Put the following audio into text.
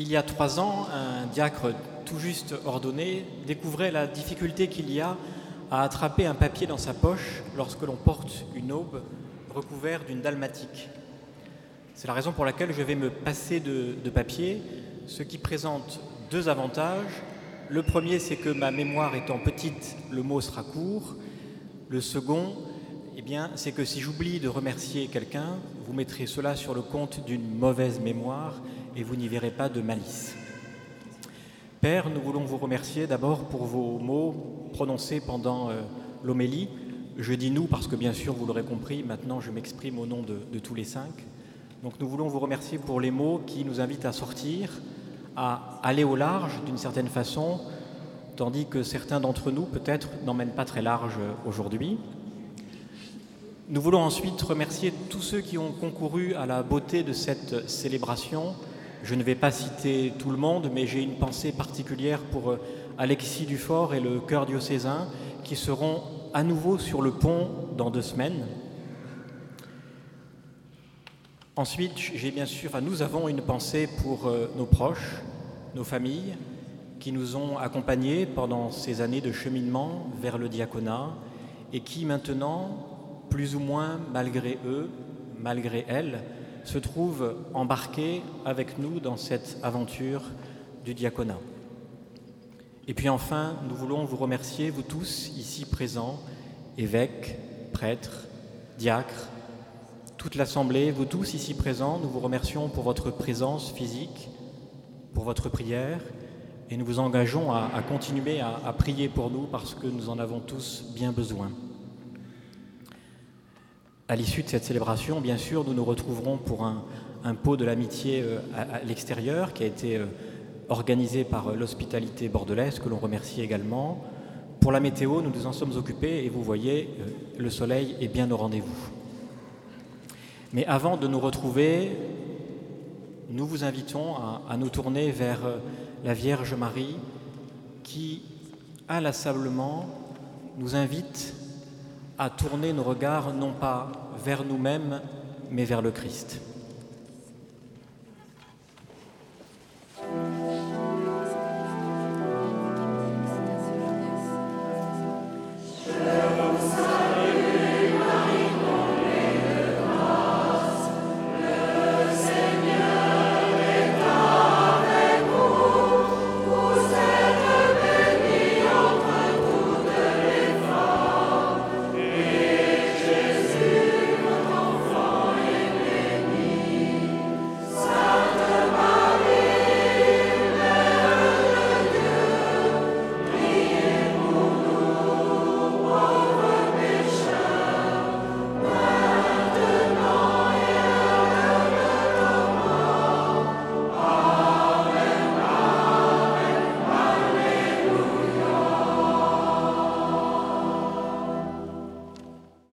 Il y a trois ans, un diacre tout juste ordonné découvrait la difficulté qu'il y a à attraper un papier dans sa poche lorsque l'on porte une aube recouverte d'une dalmatique. C'est la raison pour laquelle je vais me passer de, papier, ce qui présente deux avantages. Le premier, c'est que ma mémoire étant petite, le mot sera court. Le second, eh bien, c'est que si j'oublie de remercier quelqu'un, vous mettrez cela sur le compte d'une mauvaise mémoire et vous n'y verrez pas de malice. Père, nous voulons vous remercier d'abord pour vos mots prononcés pendant euh, l'homélie. Je dis nous parce que bien sûr, vous l'aurez compris, maintenant je m'exprime au nom de, de tous les cinq. Donc nous voulons vous remercier pour les mots qui nous invitent à sortir, à aller au large d'une certaine façon, tandis que certains d'entre nous peut-être n'emmènent pas très large aujourd'hui. Nous voulons ensuite remercier tous ceux qui ont concouru à la beauté de cette célébration. Je ne vais pas citer tout le monde, mais j'ai une pensée particulière pour euh, Alexis Dufort et le chœur diocésain qui seront à nouveau sur le pont dans deux semaines. Ensuite, j'ai bien sûr, nous avons une pensée pour euh, nos proches, nos familles, qui nous ont accompagnés pendant ces années de cheminement vers le diaconat et qui maintenant, plus ou moins malgré eux, malgré elles, se trouvent embarqués avec nous dans cette aventure du diaconat. Et puis enfin, nous voulons vous remercier, vous tous ici présents, évêques, prêtres, diacres, toute l'Assemblée, vous tous ici présents, nous vous remercions pour votre présence physique, pour votre prière, et nous vous engageons à, continuer à, prier pour nous parce que nous en avons tous bien besoin. À l'issue de cette célébration, bien sûr, nous nous retrouverons pour un, pot de l'amitié euh, à, l'extérieur qui a été euh, organisé par euh, l'hospitalité bordelaise, que l'on remercie également. Pour la météo, nous nous en sommes occupés et vous voyez, le soleil est bien au rendez-vous. Mais avant de nous retrouver, nous vous invitons à, nous tourner vers la Vierge Marie qui, inlassablement, nous invite à tourner nos regards non pas vers nous-mêmes, mais vers le Christ.